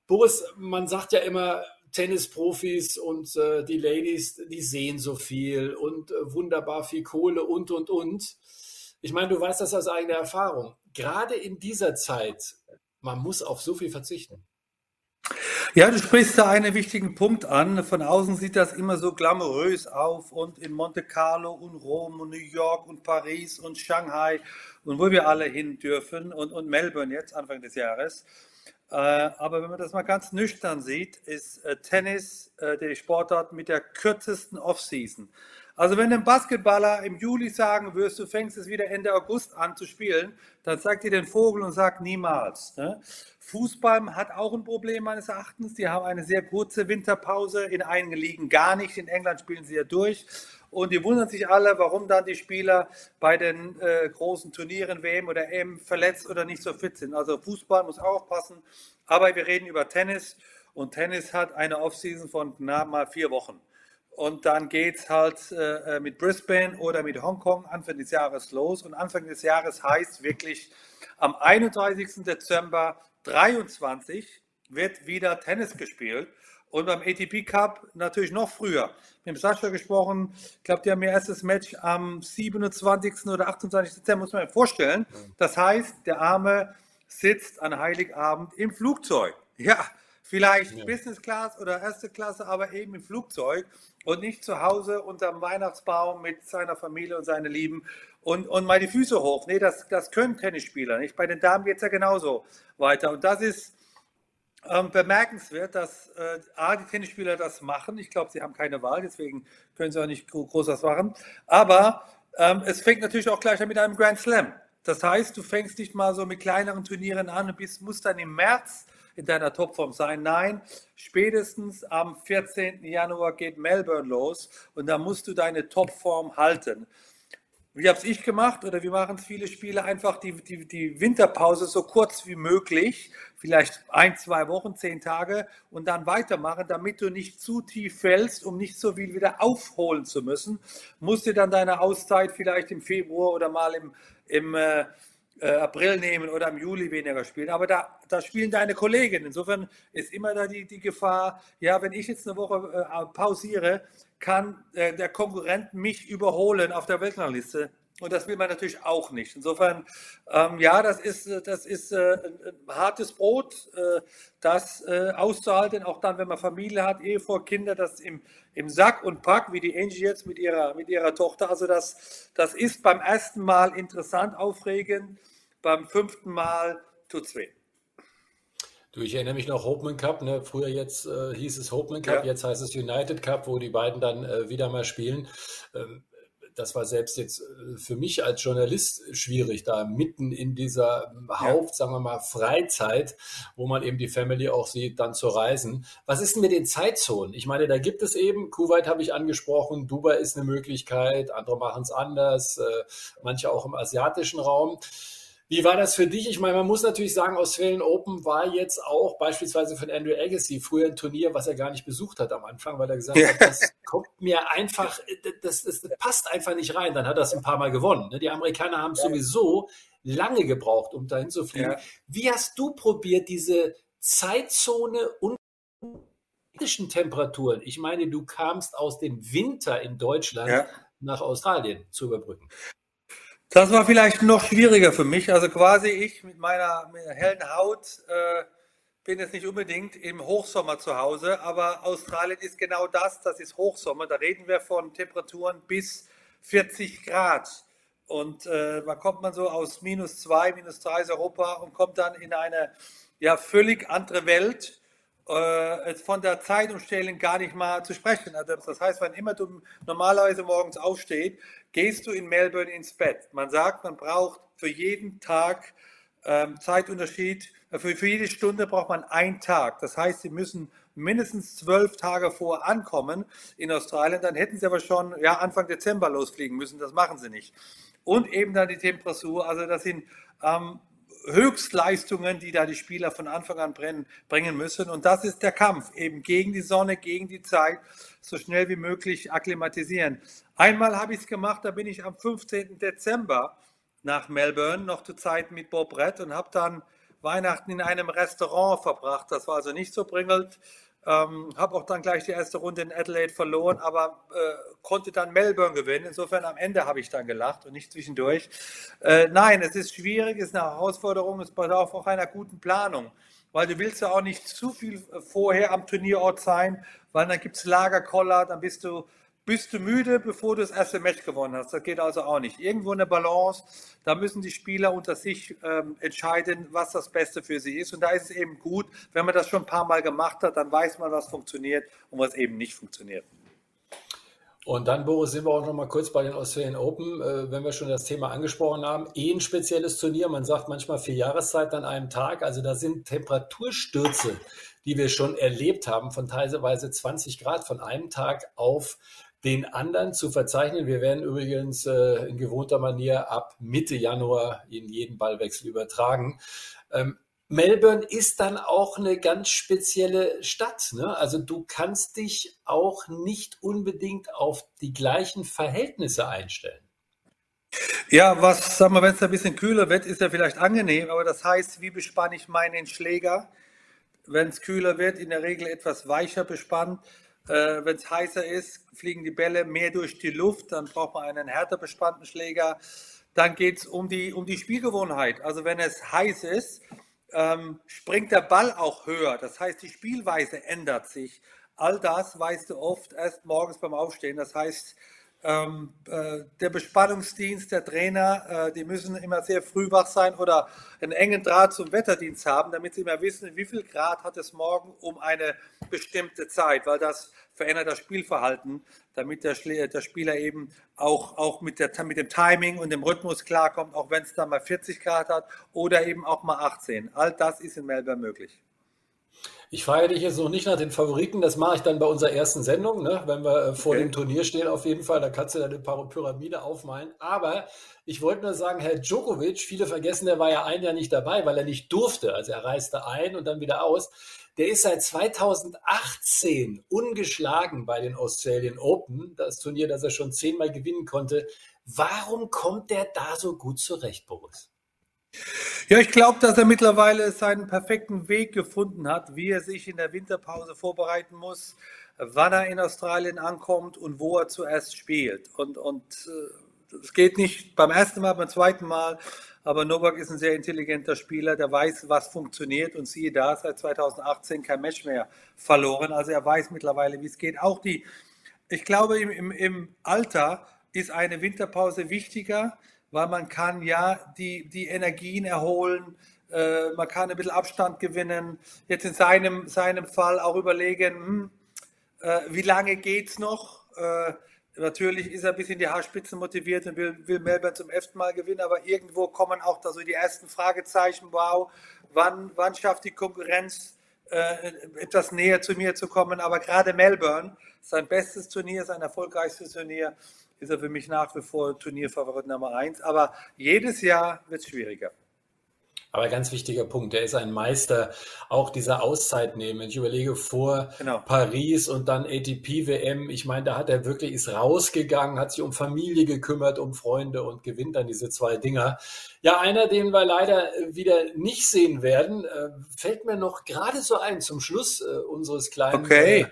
Speaker 2: Boris, man sagt ja immer, Tennisprofis und äh, die Ladies, die sehen so viel und äh, wunderbar viel Kohle und, und, und. Ich meine, du weißt das aus eigener Erfahrung. Gerade in dieser Zeit, man muss auf so viel verzichten.
Speaker 3: Ja, du sprichst da einen wichtigen Punkt an. Von außen sieht das immer so glamourös auf und in Monte Carlo und Rom und New York und Paris und Shanghai und wo wir alle hin dürfen und, und Melbourne jetzt Anfang des Jahres. Äh, aber wenn man das mal ganz nüchtern sieht, ist äh, Tennis äh, der Sportart mit der kürzesten Offseason. Also wenn ein Basketballer im Juli sagen wirst, du fängst es wieder Ende August an zu spielen, dann sagt dir den Vogel und sagt niemals. Ne? Fußball hat auch ein Problem meines Erachtens. Die haben eine sehr kurze Winterpause, in einigen Ligen gar nicht. In England spielen sie ja durch. Und die wundern sich alle, warum dann die Spieler bei den äh, großen Turnieren, WM oder EM, verletzt oder nicht so fit sind. Also Fußball muss aufpassen. Aber wir reden über Tennis. Und Tennis hat eine Offseason von na, mal vier Wochen. Und dann geht es halt äh, mit Brisbane oder mit Hongkong Anfang des Jahres los. Und Anfang des Jahres heißt wirklich, am 31. Dezember 23 wird wieder Tennis gespielt. Und beim ATP Cup natürlich noch früher. Mit dem Sascha gesprochen, ich glaube, die haben ihr erstes Match am 27. oder 28. Dezember, muss man sich vorstellen. Das heißt, der Arme sitzt an Heiligabend im Flugzeug. Ja, vielleicht ja. Business Class oder erste Klasse, aber eben im Flugzeug und nicht zu Hause unterm Weihnachtsbaum mit seiner Familie und seinen Lieben und, und mal die Füße hoch. Nee, das, das können Tennisspieler nicht. Bei den Damen geht es ja genauso weiter. Und das ist ähm, bemerkenswert, dass äh, A, die Tennisspieler das machen. Ich glaube, sie haben keine Wahl, deswegen können sie auch nicht groß was machen. Aber ähm, es fängt natürlich auch gleich mit einem Grand Slam. Das heißt, du fängst nicht mal so mit kleineren Turnieren an und bist, musst dann im März in deiner Topform sein. Nein, spätestens am 14. Januar geht Melbourne los und da musst du deine Topform halten. Wie habe ich gemacht oder wie machen es viele Spieler? Einfach die, die, die Winterpause so kurz wie möglich, vielleicht ein, zwei Wochen, zehn Tage und dann weitermachen, damit du nicht zu tief fällst, um nicht so viel wieder aufholen zu müssen. Musst du dann deine Auszeit vielleicht im Februar oder mal im, im äh, äh, April nehmen oder im Juli weniger spielen. Aber da, da spielen deine Kollegen. Insofern ist immer da die, die Gefahr, ja, wenn ich jetzt eine Woche äh, pausiere, kann äh, der Konkurrent mich überholen auf der Weltrangliste. Und das will man natürlich auch nicht. Insofern, ähm, ja, das ist, äh, das ist äh, ein, hartes Brot, äh, das äh, auszuhalten, auch dann, wenn man Familie hat, Ehefrau, Kinder, das im, im Sack und Pack, wie die Angie jetzt mit ihrer, mit ihrer Tochter. Also das, das ist beim ersten Mal interessant, aufregend, beim fünften Mal tut es weh.
Speaker 2: Du, ich erinnere mich noch Hopeman Cup, ne? Früher jetzt äh, hieß es Hopeman Cup, ja. jetzt heißt es United Cup, wo die beiden dann äh, wieder mal spielen. Ähm, das war selbst jetzt äh, für mich als Journalist schwierig, da mitten in dieser Haupt, ja. sagen wir mal, Freizeit, wo man eben die Family auch sieht, dann zu reisen. Was ist denn mit den Zeitzonen? Ich meine, da gibt es eben, Kuwait habe ich angesprochen, Dubai ist eine Möglichkeit, andere machen es anders, äh, manche auch im asiatischen Raum. Wie war das für dich? Ich meine, man muss natürlich sagen, Australian Open war jetzt auch beispielsweise von Andrew Agassi früher ein Turnier, was er gar nicht besucht hat am Anfang, weil er gesagt ja. hat, das kommt mir einfach, das, das, das, passt einfach nicht rein. Dann hat er es ein paar Mal gewonnen. Ne? Die Amerikaner haben ja. sowieso lange gebraucht, um dahin zu fliegen. Ja. Wie hast du probiert, diese Zeitzone und Temperaturen, ich meine, du kamst aus dem Winter in Deutschland nach Australien zu überbrücken.
Speaker 3: Das war vielleicht noch schwieriger für mich. Also quasi ich mit meiner, mit hellen Haut äh, bin jetzt nicht unbedingt im Hochsommer zu Hause, aber Australien ist genau das, das ist Hochsommer. Da reden wir von Temperaturen bis 40 Grad. Und äh, da kommt man so aus minus zwei, minus drei ist Europa und kommt dann in eine ja, völlig andere Welt. Äh, von der Zeitumstellung gar nicht mal zu sprechen. Also das heißt, wenn immer du normalerweise morgens aufstehst, gehst du in Melbourne ins Bett. Man sagt, man braucht für jeden Tag ähm, Zeitunterschied, äh, für, für jede Stunde braucht man einen Tag. Das heißt, sie müssen mindestens zwölf Tage vor ankommen in Australien. Dann hätten sie aber schon ja, Anfang Dezember losfliegen müssen. Das machen sie nicht. Und eben dann die Temperatur. Also das sind ähm, Höchstleistungen, die da die Spieler von Anfang an brennen, bringen müssen. Und das ist der Kampf, eben gegen die Sonne, gegen die Zeit, so schnell wie möglich akklimatisieren. Einmal habe ich es gemacht, da bin ich am 15. Dezember nach Melbourne, noch zur Zeit mit Bob Brett und habe dann Weihnachten in einem Restaurant verbracht. Das war also nicht so bringelt. Ähm, habe auch dann gleich die erste Runde in Adelaide verloren, aber äh, konnte dann Melbourne gewinnen. Insofern am Ende habe ich dann gelacht und nicht zwischendurch. Äh, nein, es ist schwierig, es ist eine Herausforderung, es bedarf auch einer guten Planung, weil du willst ja auch nicht zu viel vorher am Turnierort sein, weil dann gibt es Lagerkoller, dann bist du bist du müde, bevor du das erste Match gewonnen hast. Das geht also auch nicht. Irgendwo eine Balance, da müssen die Spieler unter sich ähm, entscheiden, was das Beste für sie ist. Und da ist es eben gut, wenn man das schon ein paar Mal gemacht hat, dann weiß man, was funktioniert und was eben nicht funktioniert.
Speaker 2: Und dann, Boris, sind wir auch noch mal kurz bei den Australian Open, äh, wenn wir schon das Thema angesprochen haben. Eh ein spezielles Turnier. Man sagt manchmal vier Jahreszeiten an einem Tag. Also da sind Temperaturstürze, die wir schon erlebt haben, von teilweise 20 Grad von einem Tag auf den anderen zu verzeichnen. Wir werden übrigens äh, in gewohnter Manier ab Mitte Januar in jeden Ballwechsel übertragen. Ähm, Melbourne ist dann auch eine ganz spezielle Stadt. Ne? Also du kannst dich auch nicht unbedingt auf die gleichen Verhältnisse einstellen.
Speaker 3: Ja, was, sagen wir, wenn es ein bisschen kühler wird, ist ja vielleicht angenehm, aber das heißt, wie bespanne ich meinen Schläger? Wenn es kühler wird, in der Regel etwas weicher bespannt. Äh, Wenn es heißer ist, fliegen die Bälle mehr durch die Luft, dann braucht man einen härter bespannten Schläger. Dann geht es um die, um die Spielgewohnheit. Also wenn es heiß ist, ähm, springt der Ball auch höher. Das heißt, die Spielweise ändert sich. All das weißt du oft erst morgens beim Aufstehen. Das heißt, ähm, äh, der Bespannungsdienst, der Trainer, äh, die müssen immer sehr früh wach sein oder einen engen Draht zum Wetterdienst haben, damit sie immer wissen, wie viel Grad hat es morgen um eine bestimmte Zeit, weil das verändert das Spielverhalten, damit der, der Spieler eben auch, auch mit, der, mit dem Timing und dem Rhythmus klarkommt, auch wenn es dann mal 40 Grad hat oder eben auch mal 18. All das ist in Melbourne möglich.
Speaker 2: Ich frage dich jetzt noch nicht nach den Favoriten, das mache ich dann bei unserer ersten Sendung, ne? wenn wir äh, vor okay. dem Turnier stehen auf jeden Fall, da kannst du dann eine Pyramide aufmalen. Aber ich wollte nur sagen, Herr Djokovic, viele vergessen, der war ja ein Jahr nicht dabei, weil er nicht durfte. Also er reiste ein und dann wieder aus. Der ist seit 2018 ungeschlagen bei den Australian Open, das Turnier, das er schon zehnmal gewinnen konnte. Warum kommt der da so gut zurecht, Boris?
Speaker 3: Ja, ich glaube, dass er mittlerweile seinen perfekten Weg gefunden hat, wie er sich in der Winterpause vorbereiten muss, wann er in Australien ankommt und wo er zuerst spielt. Und, und äh, es geht nicht beim ersten Mal, beim zweiten Mal, aber Novak ist ein sehr intelligenter Spieler, der weiß, was funktioniert und siehe da, seit 2018 kein Match mehr verloren. Also er weiß mittlerweile, wie es geht. Auch die, ich glaube, im, im, im Alter ist eine Winterpause wichtiger weil man kann ja die, die Energien erholen, äh, man kann ein bisschen Abstand gewinnen. Jetzt in seinem, seinem Fall auch überlegen, hm, äh, wie lange geht es noch? Äh, natürlich ist er ein bisschen die Haarspitzen motiviert und will, will Melbourne zum elften Mal gewinnen, aber irgendwo kommen auch da so die ersten Fragezeichen, wow, wann, wann schafft die Konkurrenz äh, etwas näher zu mir zu kommen? Aber gerade Melbourne, sein bestes Turnier, sein erfolgreichstes Turnier, ist er für mich nach wie vor Turnierfavorit Nummer eins. Aber jedes Jahr wird es schwieriger.
Speaker 2: Aber ganz wichtiger Punkt, er ist ein Meister auch dieser Auszeit nehmen. Ich überlege vor genau. Paris und dann ATP-WM. Ich meine, da hat er wirklich, ist rausgegangen, hat sich um Familie gekümmert, um Freunde und gewinnt dann diese zwei Dinger. Ja, einer, den wir leider wieder nicht sehen werden, äh, fällt mir noch gerade so ein zum Schluss äh, unseres kleinen okay.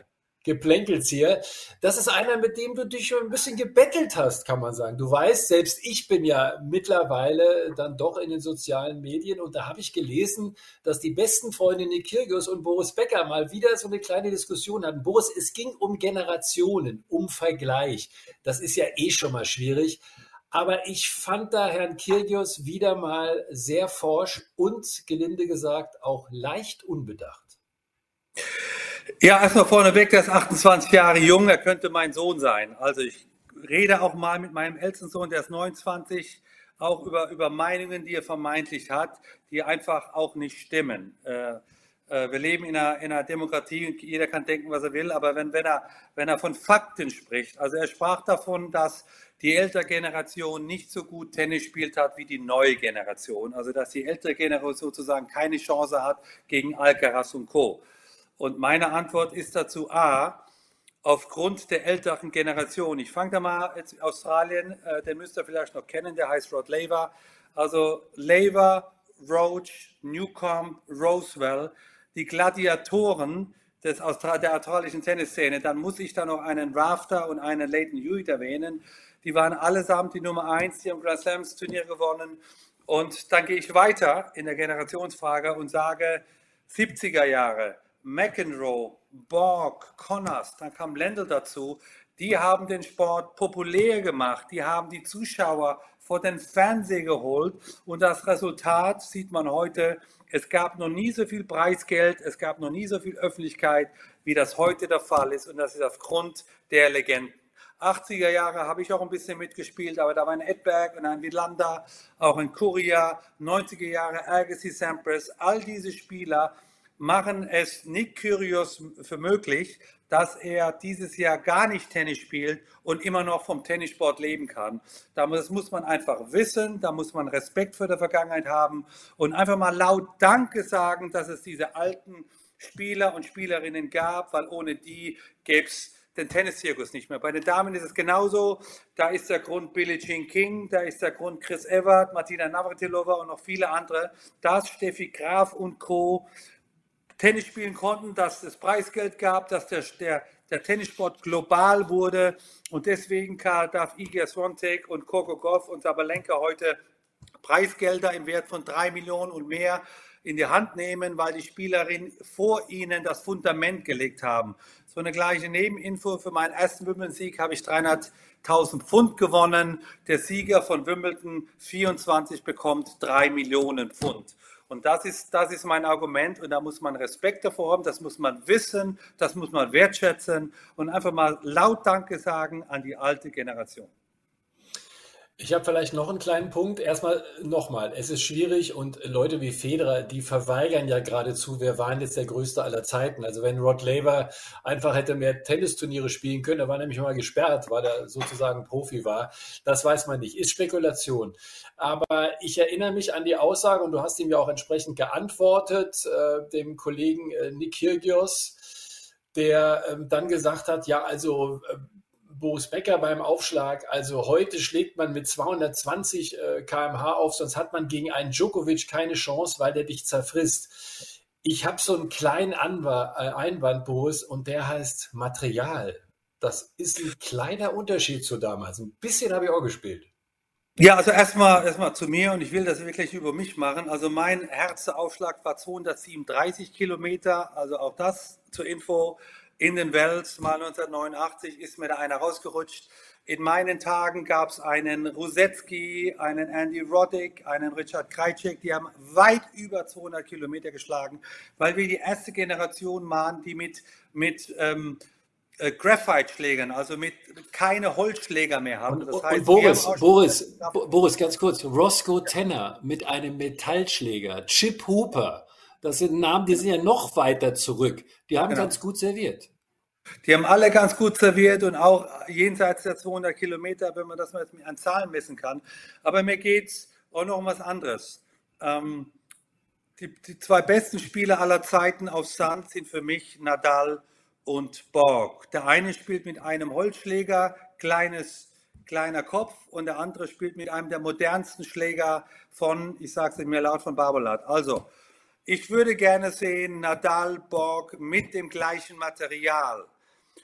Speaker 2: Geplänkels hier. Das ist einer, mit dem du dich schon ein bisschen gebettelt hast, kann man sagen. Du weißt, selbst ich bin ja mittlerweile dann doch in den sozialen Medien und da habe ich gelesen, dass die besten Freunde Nick und Boris Becker mal wieder so eine kleine Diskussion hatten. Boris, es ging um Generationen, um Vergleich. Das ist ja eh schon mal schwierig. Aber ich fand da Herrn Kyrgios wieder mal sehr forsch und, gelinde gesagt, auch leicht unbedacht.
Speaker 3: Ja, erstmal vorneweg, der ist 28 Jahre jung, er könnte mein Sohn sein. Also ich rede auch mal mit meinem ältesten Sohn, der ist 29, auch über, über Meinungen, die er vermeintlich hat, die einfach auch nicht stimmen. Äh, äh, wir leben in einer, in einer Demokratie und jeder kann denken, was er will, aber wenn, wenn, er, wenn er von Fakten spricht, also er sprach davon, dass die ältere Generation nicht so gut Tennis spielt hat wie die neue Generation, also dass die ältere Generation sozusagen keine Chance hat gegen Alcaraz und Co. Und meine Antwort ist dazu A, aufgrund der älteren Generation. Ich fange da mal jetzt Australien, äh, den müsst ihr vielleicht noch kennen, der heißt Rod Laver. Also Laver, Roach, Newcomb, Rosewell, die Gladiatoren des Austra der australischen Tennisszene. Dann muss ich da noch einen Rafter und einen Leighton Hewitt erwähnen. Die waren allesamt die Nummer eins, die haben Grand Slams Turnier gewonnen. Und dann gehe ich weiter in der Generationsfrage und sage 70er Jahre. McEnroe, Borg, Connors, dann kam Lendl dazu, die haben den Sport populär gemacht, die haben die Zuschauer vor den Fernseher geholt. Und das Resultat sieht man heute, es gab noch nie so viel Preisgeld, es gab noch nie so viel Öffentlichkeit, wie das heute der Fall ist. Und das ist aufgrund der Legenden. 80er Jahre habe ich auch ein bisschen mitgespielt, aber da war ein Edberg und ein Wilander, auch ein Kuria, 90er Jahre Agassi Sampras, all diese Spieler machen es Nick Kyrgios für möglich, dass er dieses Jahr gar nicht Tennis spielt und immer noch vom Tennissport leben kann. Das muss man einfach wissen, da muss man Respekt für die Vergangenheit haben und einfach mal laut Danke sagen, dass es diese alten Spieler und Spielerinnen gab, weil ohne die gäbe es den Tenniszirkus nicht mehr. Bei den Damen ist es genauso. Da ist der Grund Billie Jean King, da ist der Grund Chris Evert, Martina Navratilova und noch viele andere. Das Steffi Graf und Co. Tennis spielen konnten, dass es Preisgeld gab, dass der, der, der Tennissport global wurde. Und deswegen darf Iga Swiatek und Coco Goff und Sabalenka heute Preisgelder im Wert von drei Millionen und mehr in die Hand nehmen, weil die Spielerinnen vor ihnen das Fundament gelegt haben. So eine gleiche Nebeninfo. Für meinen ersten Wimbledon-Sieg habe ich 300.000 Pfund gewonnen. Der Sieger von Wimbledon 24 bekommt drei Millionen Pfund. Und das ist, das ist mein Argument und da muss man Respekt davor haben, das muss man wissen, das muss man wertschätzen und einfach mal laut Danke sagen an die alte Generation.
Speaker 2: Ich habe vielleicht noch einen kleinen Punkt. Erstmal nochmal, es ist schwierig und Leute wie Federer, die verweigern ja geradezu, wer war denn jetzt der größte aller Zeiten. Also wenn Rod Laver einfach hätte mehr Tennisturniere spielen können, er war nämlich mal gesperrt, weil er sozusagen Profi war. Das weiß man nicht, ist Spekulation. Aber ich erinnere mich an die Aussage und du hast ihm ja auch entsprechend geantwortet, äh, dem Kollegen äh, Nick Kyrgios, der äh, dann gesagt hat, ja, also äh, Boris Becker beim Aufschlag. Also heute schlägt man mit 220 äh, km/h auf, sonst hat man gegen einen Djokovic keine Chance, weil der dich zerfrisst. Ich habe so einen kleinen Anwar äh, Einwand, Boris, und der heißt Material. Das ist ein kleiner Unterschied zu damals. Ein bisschen habe ich auch gespielt.
Speaker 3: Ja, also erstmal erstmal zu mir und ich will das wirklich über mich machen. Also mein Herzaufschlag war 237 Kilometer, also auch das zur Info in den Wells, mal 1989, ist mir da einer rausgerutscht. In meinen Tagen gab es einen Rusetski, einen Andy Roddick, einen Richard Krajcek, die haben weit über 200 Kilometer geschlagen, weil wir die erste Generation waren, die mit, mit ähm, äh, Graphite-Schlägern, also mit keine Holzschläger mehr haben.
Speaker 2: Das heißt, und Boris, Boris, Boris, ganz kurz, Roscoe Tenner mit einem Metallschläger, Chip Hooper, das sind Namen, die sind ja noch weiter zurück. Die haben genau. ganz gut serviert.
Speaker 3: Die haben alle ganz gut serviert und auch jenseits der 200 Kilometer, wenn man das mal an Zahlen messen kann. Aber mir geht es auch noch um was anderes. Ähm, die, die zwei besten Spieler aller Zeiten auf Sand sind für mich Nadal und Borg. Der eine spielt mit einem Holzschläger, kleines, kleiner Kopf, und der andere spielt mit einem der modernsten Schläger von, ich sage es mir laut, von Barbalat. Also, ich würde gerne sehen Nadal, Borg mit dem gleichen Material.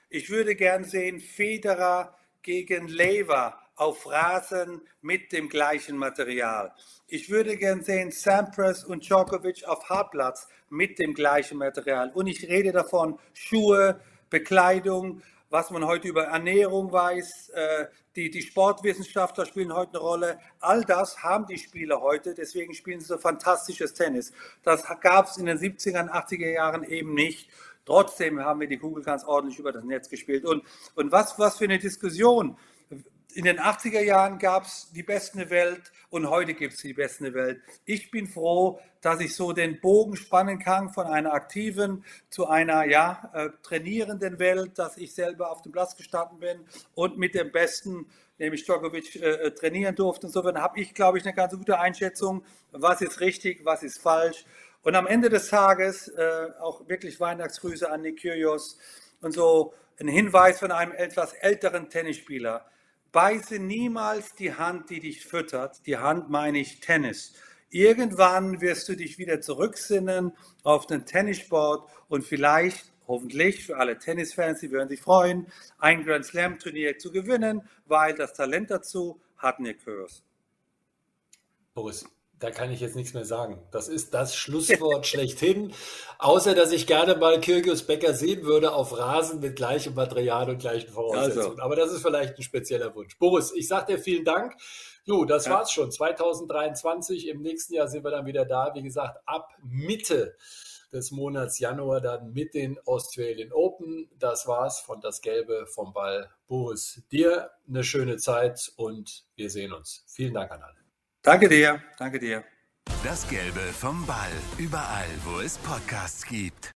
Speaker 3: Ich würde gerne sehen Federer gegen Lever auf Rasen mit dem gleichen Material. Ich würde gern sehen Sampras und Djokovic auf Hartplatz mit dem gleichen Material. Und ich rede davon Schuhe, Bekleidung, was man heute über Ernährung weiß, äh, die, die Sportwissenschaftler spielen heute eine Rolle. All das haben die Spieler heute, deswegen spielen sie so fantastisches Tennis. Das gab es in den 70er und 80er Jahren eben nicht. Trotzdem haben wir die Kugel ganz ordentlich über das Netz gespielt. Und, und was, was für eine Diskussion in den 80er Jahren gab es die beste Welt und heute gibt es die beste Welt. Ich bin froh, dass ich so den Bogen spannen kann von einer aktiven zu einer ja, äh, trainierenden Welt, dass ich selber auf dem Platz gestanden bin und mit dem Besten, nämlich Djokovic, äh, äh trainieren durfte. Insofern habe ich, glaube ich, eine ganz gute Einschätzung, was ist richtig, was ist falsch. Und am Ende des Tages äh, auch wirklich Weihnachtsgrüße an Nick Kyrgios und so ein Hinweis von einem etwas älteren Tennisspieler Beiße niemals die Hand, die dich füttert. Die Hand meine ich Tennis. Irgendwann wirst du dich wieder zurücksinnen auf den Tennissport und vielleicht, hoffentlich für alle Tennisfans, die würden sich freuen, ein Grand Slam Turnier zu gewinnen, weil das Talent dazu hat Nick Kyrgios.
Speaker 2: Boris, da kann ich jetzt nichts mehr sagen. Das ist das (laughs) Schlusswort schlechthin. Außer, dass ich gerne mal Kyrgios Becker sehen würde auf Rasen mit gleichem Material und gleichen Voraussetzungen. Also. Aber das ist vielleicht ein spezieller Wunsch. Boris, ich sage dir vielen Dank. Jo, das ja. war's schon. 2023. Im nächsten Jahr sind wir dann wieder da. Wie gesagt, ab Mitte des Monats Januar dann mit den Australian Open. Das war's von das Gelbe vom Ball. Boris, dir eine schöne Zeit und wir sehen uns. Vielen Dank an alle.
Speaker 3: Danke dir, danke dir.
Speaker 1: Das Gelbe vom Ball. Überall, wo es Podcasts gibt.